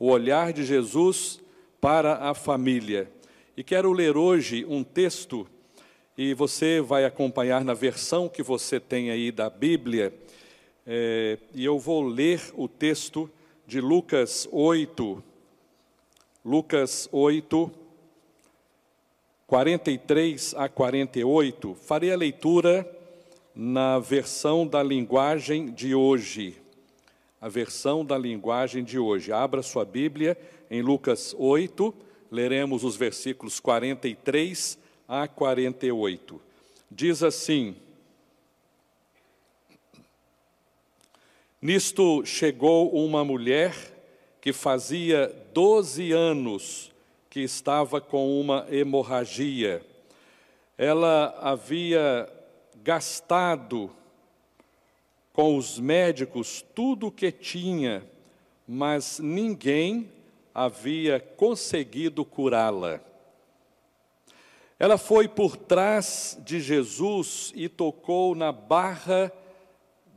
o olhar de Jesus para a família. E quero ler hoje um texto, e você vai acompanhar na versão que você tem aí da Bíblia, é, e eu vou ler o texto de Lucas 8, Lucas 8, 43 a 48. Farei a leitura na versão da linguagem de hoje a versão da linguagem de hoje. Abra sua Bíblia em Lucas 8, leremos os versículos 43 a 48. Diz assim: Nisto chegou uma mulher que fazia 12 anos que estava com uma hemorragia. Ela havia gastado com os médicos tudo o que tinha, mas ninguém havia conseguido curá-la. Ela foi por trás de Jesus e tocou na barra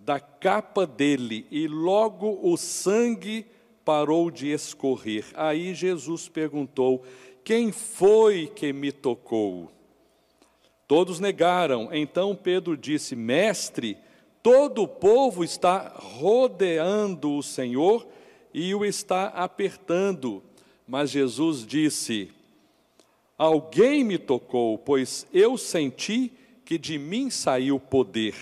da capa dele, e logo o sangue parou de escorrer. Aí Jesus perguntou: Quem foi que me tocou? Todos negaram. Então Pedro disse: Mestre, Todo o povo está rodeando o Senhor e o está apertando. Mas Jesus disse: Alguém me tocou, pois eu senti que de mim saiu poder.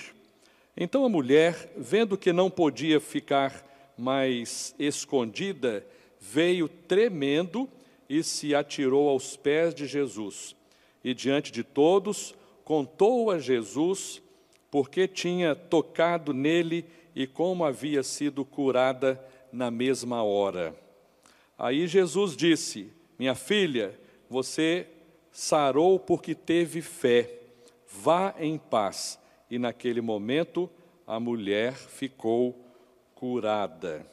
Então a mulher, vendo que não podia ficar mais escondida, veio tremendo e se atirou aos pés de Jesus. E diante de todos, contou a Jesus porque tinha tocado nele e como havia sido curada na mesma hora. Aí Jesus disse: Minha filha, você sarou porque teve fé, vá em paz. E naquele momento a mulher ficou curada.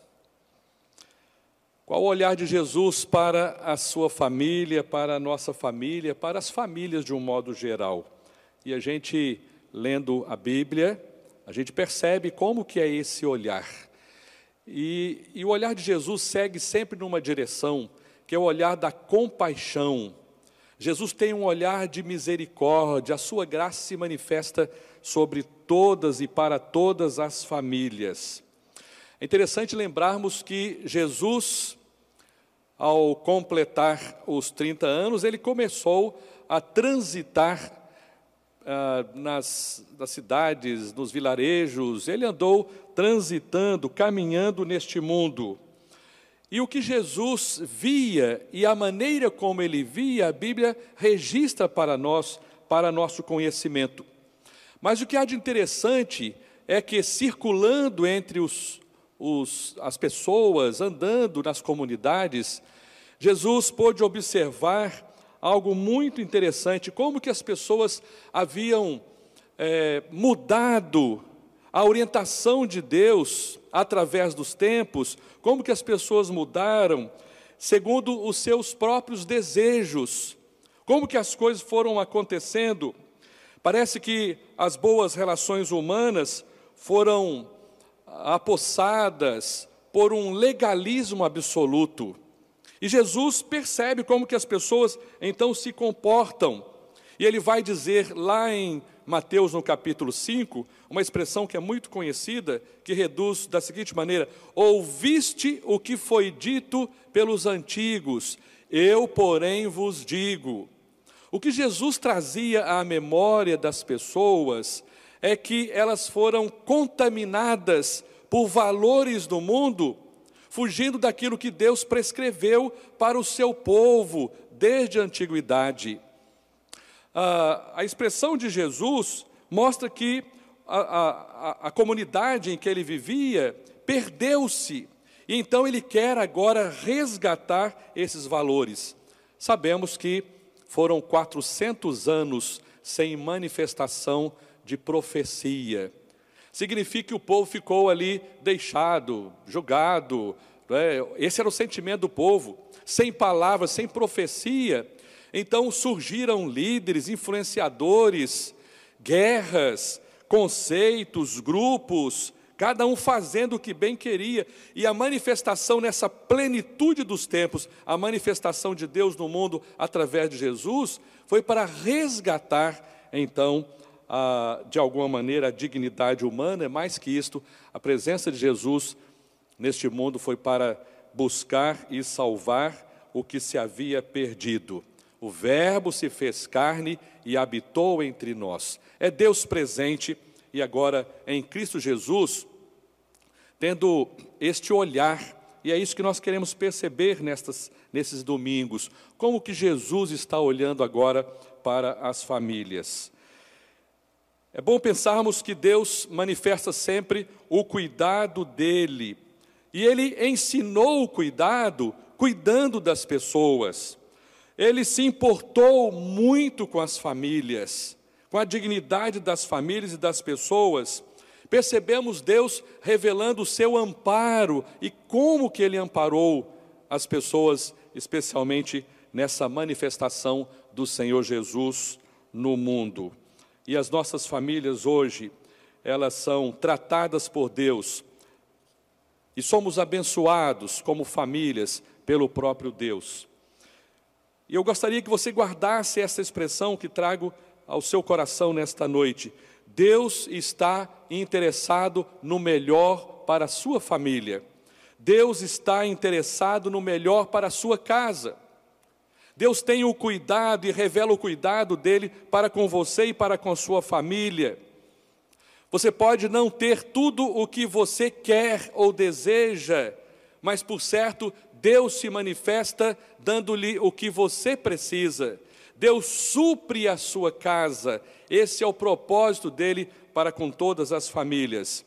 Qual o olhar de Jesus para a sua família, para a nossa família, para as famílias de um modo geral? E a gente lendo a Bíblia, a gente percebe como que é esse olhar. E, e o olhar de Jesus segue sempre numa direção, que é o olhar da compaixão. Jesus tem um olhar de misericórdia, a sua graça se manifesta sobre todas e para todas as famílias. É interessante lembrarmos que Jesus, ao completar os 30 anos, ele começou a transitar ah, nas, nas cidades, nos vilarejos, ele andou transitando, caminhando neste mundo. E o que Jesus via e a maneira como ele via, a Bíblia registra para nós, para nosso conhecimento. Mas o que há de interessante é que, circulando entre os, os, as pessoas, andando nas comunidades, Jesus pôde observar algo muito interessante, como que as pessoas haviam é, mudado a orientação de Deus através dos tempos, como que as pessoas mudaram segundo os seus próprios desejos, como que as coisas foram acontecendo. Parece que as boas relações humanas foram apossadas por um legalismo absoluto. E Jesus percebe como que as pessoas então se comportam. E ele vai dizer lá em Mateus, no capítulo 5, uma expressão que é muito conhecida, que reduz da seguinte maneira: Ouviste o que foi dito pelos antigos, eu, porém, vos digo. O que Jesus trazia à memória das pessoas é que elas foram contaminadas por valores do mundo fugindo daquilo que Deus prescreveu para o seu povo desde a antiguidade. Ah, a expressão de Jesus mostra que a, a, a comunidade em que ele vivia perdeu-se, e então ele quer agora resgatar esses valores. Sabemos que foram 400 anos sem manifestação de profecia significa que o povo ficou ali deixado, julgado. Né? Esse era o sentimento do povo, sem palavras, sem profecia. Então surgiram líderes, influenciadores, guerras, conceitos, grupos, cada um fazendo o que bem queria, e a manifestação nessa plenitude dos tempos, a manifestação de Deus no mundo através de Jesus, foi para resgatar, então, a, de alguma maneira, a dignidade humana, é mais que isto, a presença de Jesus neste mundo foi para buscar e salvar o que se havia perdido. O Verbo se fez carne e habitou entre nós. É Deus presente e agora em Cristo Jesus, tendo este olhar, e é isso que nós queremos perceber nestas, nesses domingos, como que Jesus está olhando agora para as famílias. É bom pensarmos que Deus manifesta sempre o cuidado dele, e ele ensinou o cuidado cuidando das pessoas. Ele se importou muito com as famílias com a dignidade das famílias e das pessoas, percebemos Deus revelando o seu amparo e como que ele amparou as pessoas, especialmente nessa manifestação do Senhor Jesus no mundo. E as nossas famílias hoje, elas são tratadas por Deus e somos abençoados como famílias pelo próprio Deus. E eu gostaria que você guardasse essa expressão que trago ao seu coração nesta noite. Deus está interessado no melhor para a sua família. Deus está interessado no melhor para a sua casa. Deus tem o cuidado e revela o cuidado dele para com você e para com a sua família. Você pode não ter tudo o que você quer ou deseja, mas por certo, Deus se manifesta dando-lhe o que você precisa. Deus supre a sua casa. Esse é o propósito dele para com todas as famílias.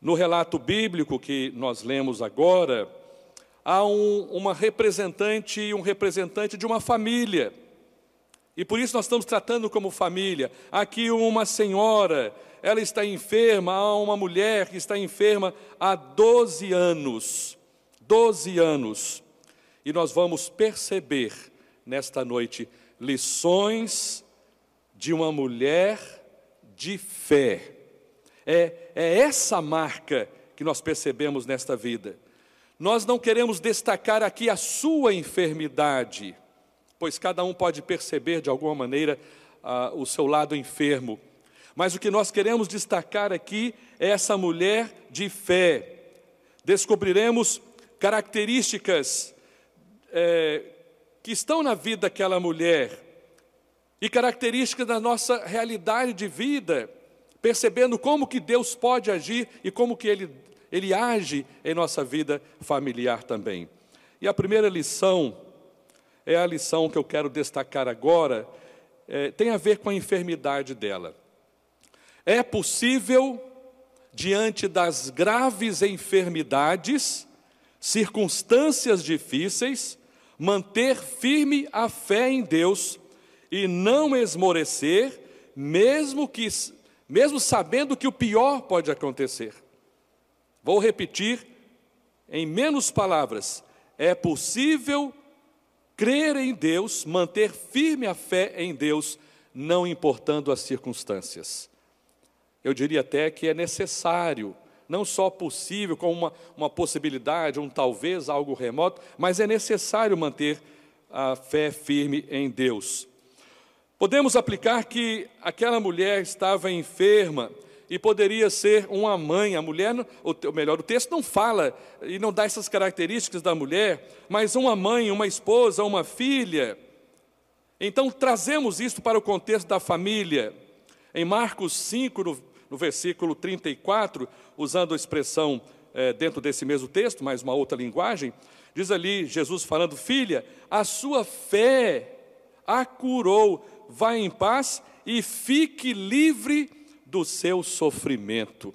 No relato bíblico que nós lemos agora, há um, uma representante e um representante de uma família. E por isso nós estamos tratando como família. Aqui uma senhora, ela está enferma, há uma mulher que está enferma há 12 anos. 12 anos. E nós vamos perceber nesta noite lições de uma mulher de fé. É, é essa marca que nós percebemos nesta vida. Nós não queremos destacar aqui a sua enfermidade, pois cada um pode perceber de alguma maneira ah, o seu lado enfermo. Mas o que nós queremos destacar aqui é essa mulher de fé. Descobriremos características é, que estão na vida daquela mulher e características da nossa realidade de vida, percebendo como que Deus pode agir e como que Ele, Ele age em nossa vida familiar também. E a primeira lição, é a lição que eu quero destacar agora, é, tem a ver com a enfermidade dela. É possível, diante das graves enfermidades, circunstâncias difíceis, manter firme a fé em Deus e não esmorecer, mesmo que mesmo sabendo que o pior pode acontecer. Vou repetir em menos palavras: é possível crer em Deus, manter firme a fé em Deus, não importando as circunstâncias. Eu diria até que é necessário não só possível, como uma, uma possibilidade, um talvez, algo remoto, mas é necessário manter a fé firme em Deus. Podemos aplicar que aquela mulher estava enferma e poderia ser uma mãe. A mulher, ou melhor, o texto não fala e não dá essas características da mulher, mas uma mãe, uma esposa, uma filha. Então trazemos isso para o contexto da família. Em Marcos 5, no, no versículo 34, usando a expressão é, dentro desse mesmo texto, mas uma outra linguagem, diz ali Jesus falando: Filha, a sua fé a curou, vá em paz e fique livre do seu sofrimento.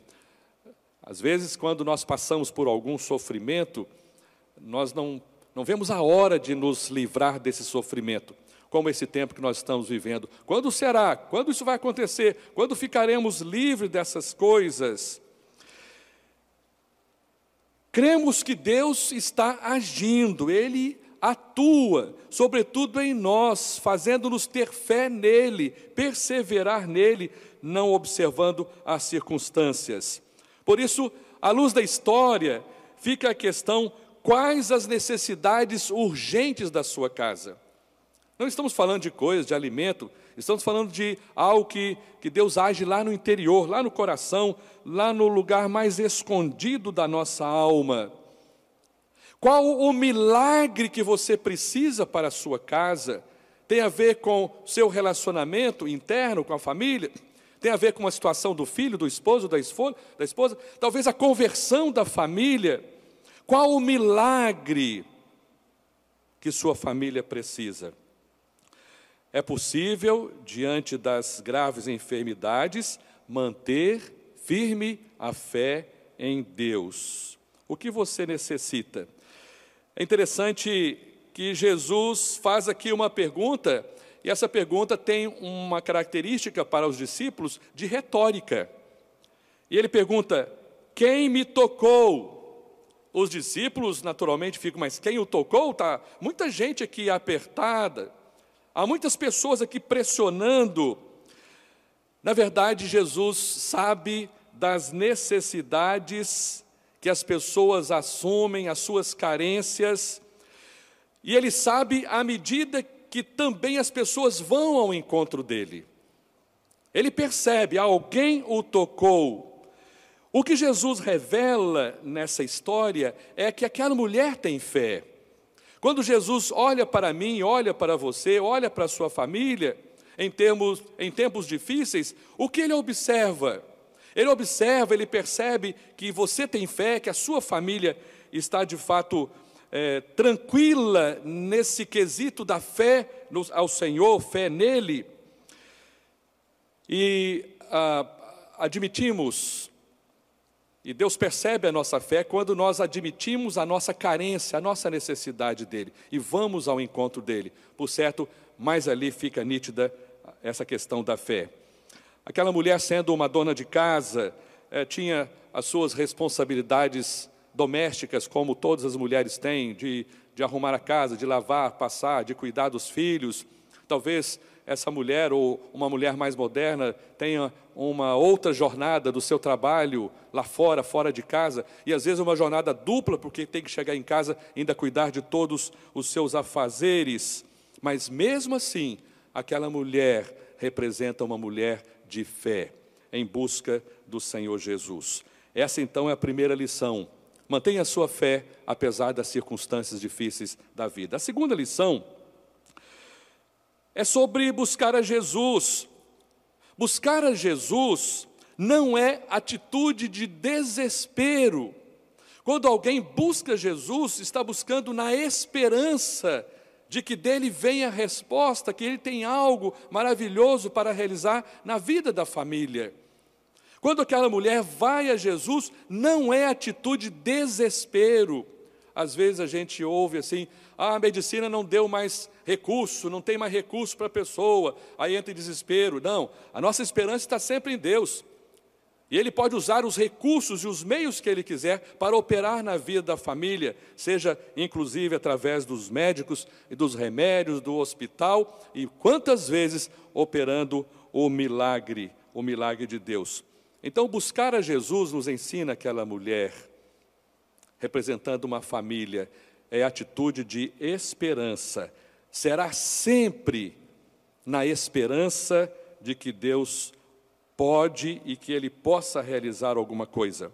Às vezes, quando nós passamos por algum sofrimento, nós não, não vemos a hora de nos livrar desse sofrimento como esse tempo que nós estamos vivendo. Quando será? Quando isso vai acontecer? Quando ficaremos livres dessas coisas? Cremos que Deus está agindo, Ele atua, sobretudo em nós, fazendo-nos ter fé nele, perseverar nele, não observando as circunstâncias. Por isso, à luz da história, fica a questão: quais as necessidades urgentes da sua casa? Não estamos falando de coisas, de alimento, estamos falando de algo que, que Deus age lá no interior, lá no coração, lá no lugar mais escondido da nossa alma. Qual o milagre que você precisa para a sua casa? Tem a ver com seu relacionamento interno com a família? Tem a ver com a situação do filho, do esposo, da esposa, da esposa? Talvez a conversão da família? Qual o milagre que sua família precisa? É possível, diante das graves enfermidades, manter firme a fé em Deus. O que você necessita? É interessante que Jesus faz aqui uma pergunta, e essa pergunta tem uma característica para os discípulos de retórica. E ele pergunta: Quem me tocou? Os discípulos naturalmente ficam, mas quem o tocou? Tá muita gente aqui apertada, há muitas pessoas aqui pressionando. Na verdade, Jesus sabe das necessidades que as pessoas assumem, as suas carências, e ele sabe à medida que também as pessoas vão ao encontro dele. Ele percebe, alguém o tocou. O que Jesus revela nessa história é que aquela mulher tem fé. Quando Jesus olha para mim, olha para você, olha para a sua família, em, termos, em tempos difíceis, o que ele observa? Ele observa, ele percebe que você tem fé, que a sua família está de fato é, tranquila nesse quesito da fé no, ao Senhor, fé nele. E ah, admitimos, e Deus percebe a nossa fé quando nós admitimos a nossa carência, a nossa necessidade dele, e vamos ao encontro dele. Por certo, mais ali fica nítida essa questão da fé. Aquela mulher, sendo uma dona de casa, eh, tinha as suas responsabilidades domésticas, como todas as mulheres têm, de, de arrumar a casa, de lavar, passar, de cuidar dos filhos. Talvez essa mulher ou uma mulher mais moderna tenha uma outra jornada do seu trabalho lá fora, fora de casa, e às vezes uma jornada dupla, porque tem que chegar em casa e ainda cuidar de todos os seus afazeres. Mas mesmo assim, aquela mulher representa uma mulher de fé, em busca do Senhor Jesus. Essa então é a primeira lição. Mantenha a sua fé apesar das circunstâncias difíceis da vida. A segunda lição é sobre buscar a Jesus. Buscar a Jesus não é atitude de desespero. Quando alguém busca Jesus, está buscando na esperança de que dele venha a resposta, que ele tem algo maravilhoso para realizar na vida da família. Quando aquela mulher vai a Jesus, não é atitude de desespero. Às vezes a gente ouve assim: ah, a medicina não deu mais recurso, não tem mais recurso para a pessoa, aí entra em desespero. Não, a nossa esperança está sempre em Deus. E Ele pode usar os recursos e os meios que Ele quiser para operar na vida da família, seja inclusive através dos médicos e dos remédios, do hospital, e quantas vezes operando o milagre, o milagre de Deus. Então, buscar a Jesus nos ensina aquela mulher, representando uma família, é atitude de esperança. Será sempre na esperança de que Deus pode e que ele possa realizar alguma coisa.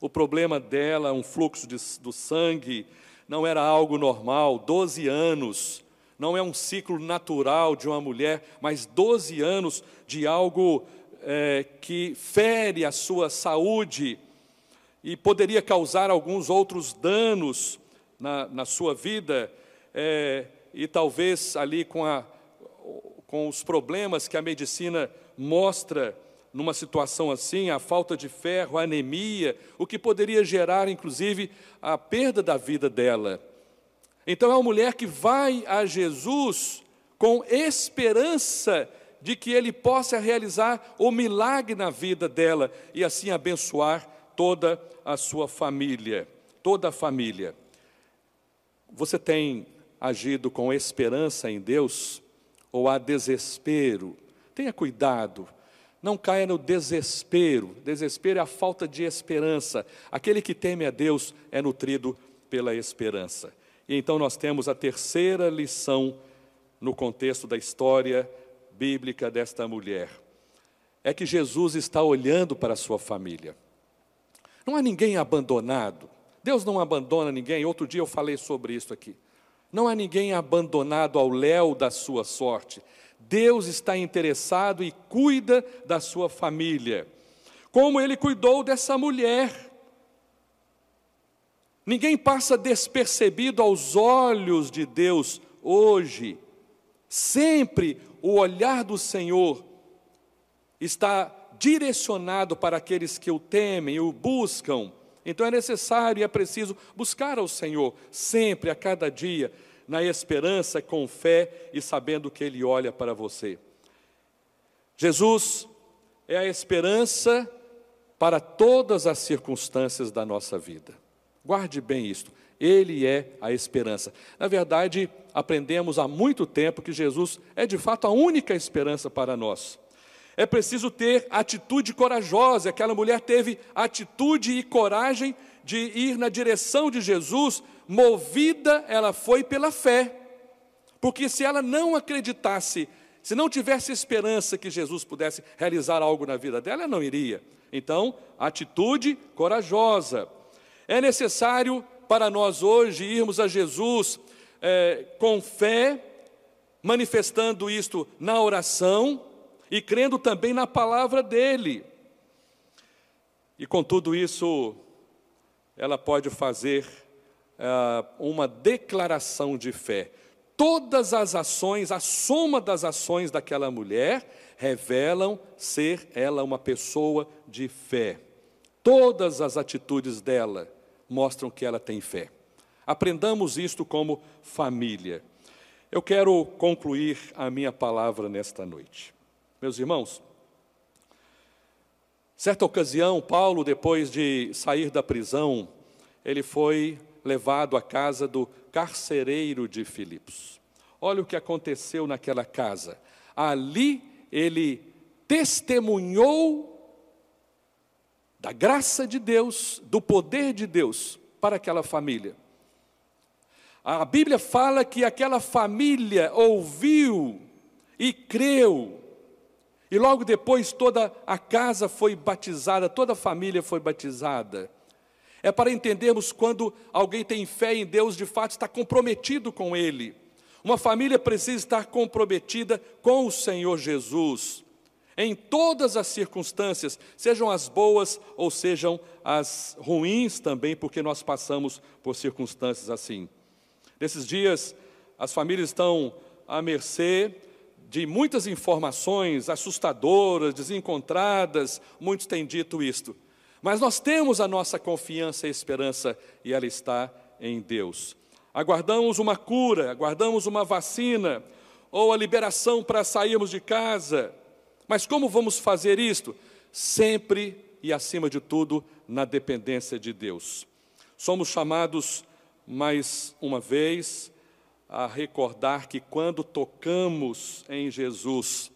O problema dela, um fluxo de, do sangue, não era algo normal, 12 anos, não é um ciclo natural de uma mulher, mas 12 anos de algo é, que fere a sua saúde e poderia causar alguns outros danos na, na sua vida, é, e talvez ali com, a, com os problemas que a medicina mostra numa situação assim, a falta de ferro, a anemia, o que poderia gerar, inclusive, a perda da vida dela. Então, é uma mulher que vai a Jesus com esperança de que ele possa realizar o milagre na vida dela e assim abençoar toda a sua família, toda a família. Você tem agido com esperança em Deus ou há desespero? Tenha cuidado Não caia no desespero. Desespero é a falta de esperança. Aquele que teme a Deus é nutrido pela esperança. E então nós temos a terceira lição no contexto da história bíblica desta mulher. É que Jesus está olhando para a sua família. Não há ninguém abandonado. Deus não abandona ninguém. Outro dia eu falei sobre isso aqui. Não há ninguém abandonado ao léu da sua sorte. Deus está interessado e cuida da sua família, como ele cuidou dessa mulher. Ninguém passa despercebido aos olhos de Deus hoje. Sempre o olhar do Senhor está direcionado para aqueles que o temem o buscam. Então é necessário e é preciso buscar ao Senhor sempre, a cada dia, na esperança, com fé e sabendo que Ele olha para você. Jesus é a esperança para todas as circunstâncias da nossa vida. Guarde bem isto. Ele é a esperança. Na verdade, aprendemos há muito tempo que Jesus é de fato a única esperança para nós. É preciso ter atitude corajosa. Aquela mulher teve atitude e coragem de ir na direção de Jesus, movida ela foi pela fé. Porque se ela não acreditasse, se não tivesse esperança que Jesus pudesse realizar algo na vida dela, ela não iria. Então, atitude corajosa. É necessário para nós hoje irmos a Jesus é, com fé, manifestando isto na oração e crendo também na palavra dele. E com tudo isso, ela pode fazer uh, uma declaração de fé. Todas as ações, a soma das ações daquela mulher, revelam ser ela uma pessoa de fé. Todas as atitudes dela mostram que ela tem fé. Aprendamos isto como família. Eu quero concluir a minha palavra nesta noite. Meus irmãos, Certa ocasião, Paulo, depois de sair da prisão, ele foi levado à casa do carcereiro de Filipos. Olha o que aconteceu naquela casa. Ali ele testemunhou da graça de Deus, do poder de Deus para aquela família. A Bíblia fala que aquela família ouviu e creu e logo depois toda a casa foi batizada, toda a família foi batizada. É para entendermos quando alguém tem fé em Deus, de fato está comprometido com Ele. Uma família precisa estar comprometida com o Senhor Jesus, em todas as circunstâncias, sejam as boas ou sejam as ruins também, porque nós passamos por circunstâncias assim. Nesses dias, as famílias estão à mercê de muitas informações assustadoras, desencontradas, muitos têm dito isto. Mas nós temos a nossa confiança e esperança e ela está em Deus. Aguardamos uma cura, aguardamos uma vacina ou a liberação para sairmos de casa. Mas como vamos fazer isto? Sempre e acima de tudo na dependência de Deus. Somos chamados mais uma vez a recordar que quando tocamos em Jesus,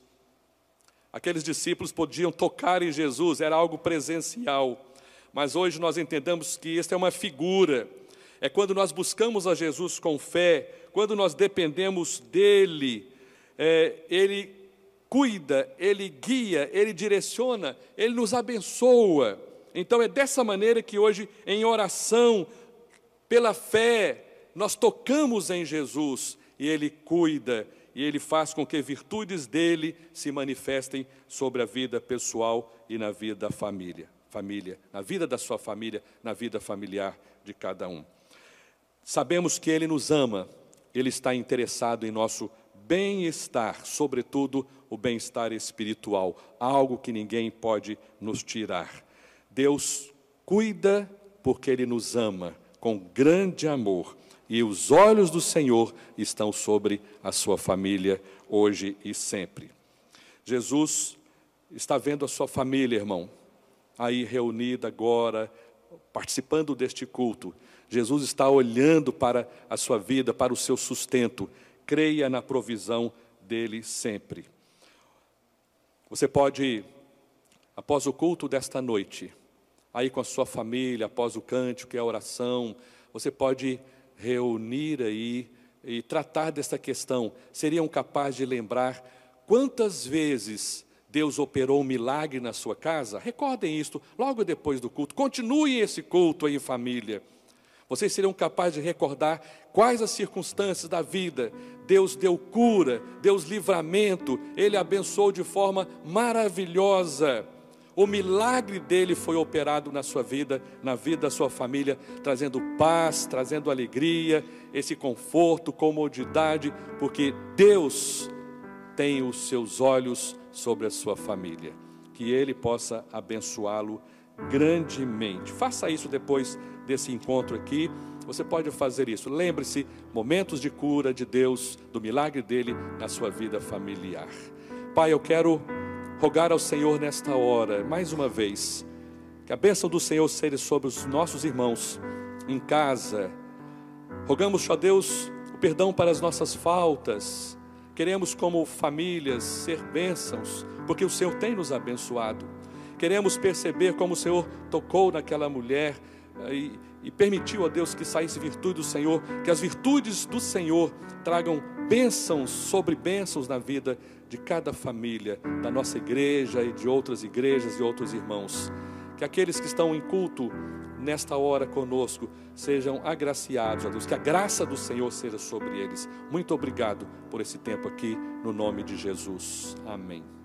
aqueles discípulos podiam tocar em Jesus, era algo presencial, mas hoje nós entendemos que esta é uma figura, é quando nós buscamos a Jesus com fé, quando nós dependemos dEle, é, Ele cuida, Ele guia, Ele direciona, Ele nos abençoa. Então é dessa maneira que hoje, em oração, pela fé, nós tocamos em Jesus e Ele cuida e Ele faz com que virtudes dele se manifestem sobre a vida pessoal e na vida da família, família, na vida da sua família, na vida familiar de cada um. Sabemos que Ele nos ama, Ele está interessado em nosso bem-estar, sobretudo o bem-estar espiritual, algo que ninguém pode nos tirar. Deus cuida porque Ele nos ama com grande amor e os olhos do Senhor estão sobre a sua família hoje e sempre. Jesus está vendo a sua família, irmão, aí reunida agora, participando deste culto. Jesus está olhando para a sua vida, para o seu sustento. Creia na provisão dele sempre. Você pode após o culto desta noite, aí com a sua família, após o cântico e a oração, você pode reunir aí e tratar desta questão. Seriam capazes de lembrar quantas vezes Deus operou um milagre na sua casa? Recordem isto logo depois do culto. Continuem esse culto aí em família. Vocês seriam capazes de recordar quais as circunstâncias da vida. Deus deu cura, Deus livramento, Ele abençoou de forma maravilhosa. O milagre dele foi operado na sua vida, na vida da sua família, trazendo paz, trazendo alegria, esse conforto, comodidade, porque Deus tem os seus olhos sobre a sua família. Que ele possa abençoá-lo grandemente. Faça isso depois desse encontro aqui. Você pode fazer isso. Lembre-se, momentos de cura de Deus, do milagre dele na sua vida familiar. Pai, eu quero rogar ao Senhor nesta hora, mais uma vez, que a bênção do Senhor seja sobre os nossos irmãos em casa. Rogamos, ó Deus, o perdão para as nossas faltas. Queremos, como famílias, ser bênçãos, porque o Senhor tem nos abençoado. Queremos perceber como o Senhor tocou naquela mulher e, e permitiu a Deus que saísse virtude do Senhor, que as virtudes do Senhor tragam bênçãos sobre bênçãos na vida de cada família, da nossa igreja e de outras igrejas e outros irmãos. Que aqueles que estão em culto nesta hora conosco sejam agraciados, ó Deus, que a graça do Senhor seja sobre eles. Muito obrigado por esse tempo aqui, no nome de Jesus. Amém.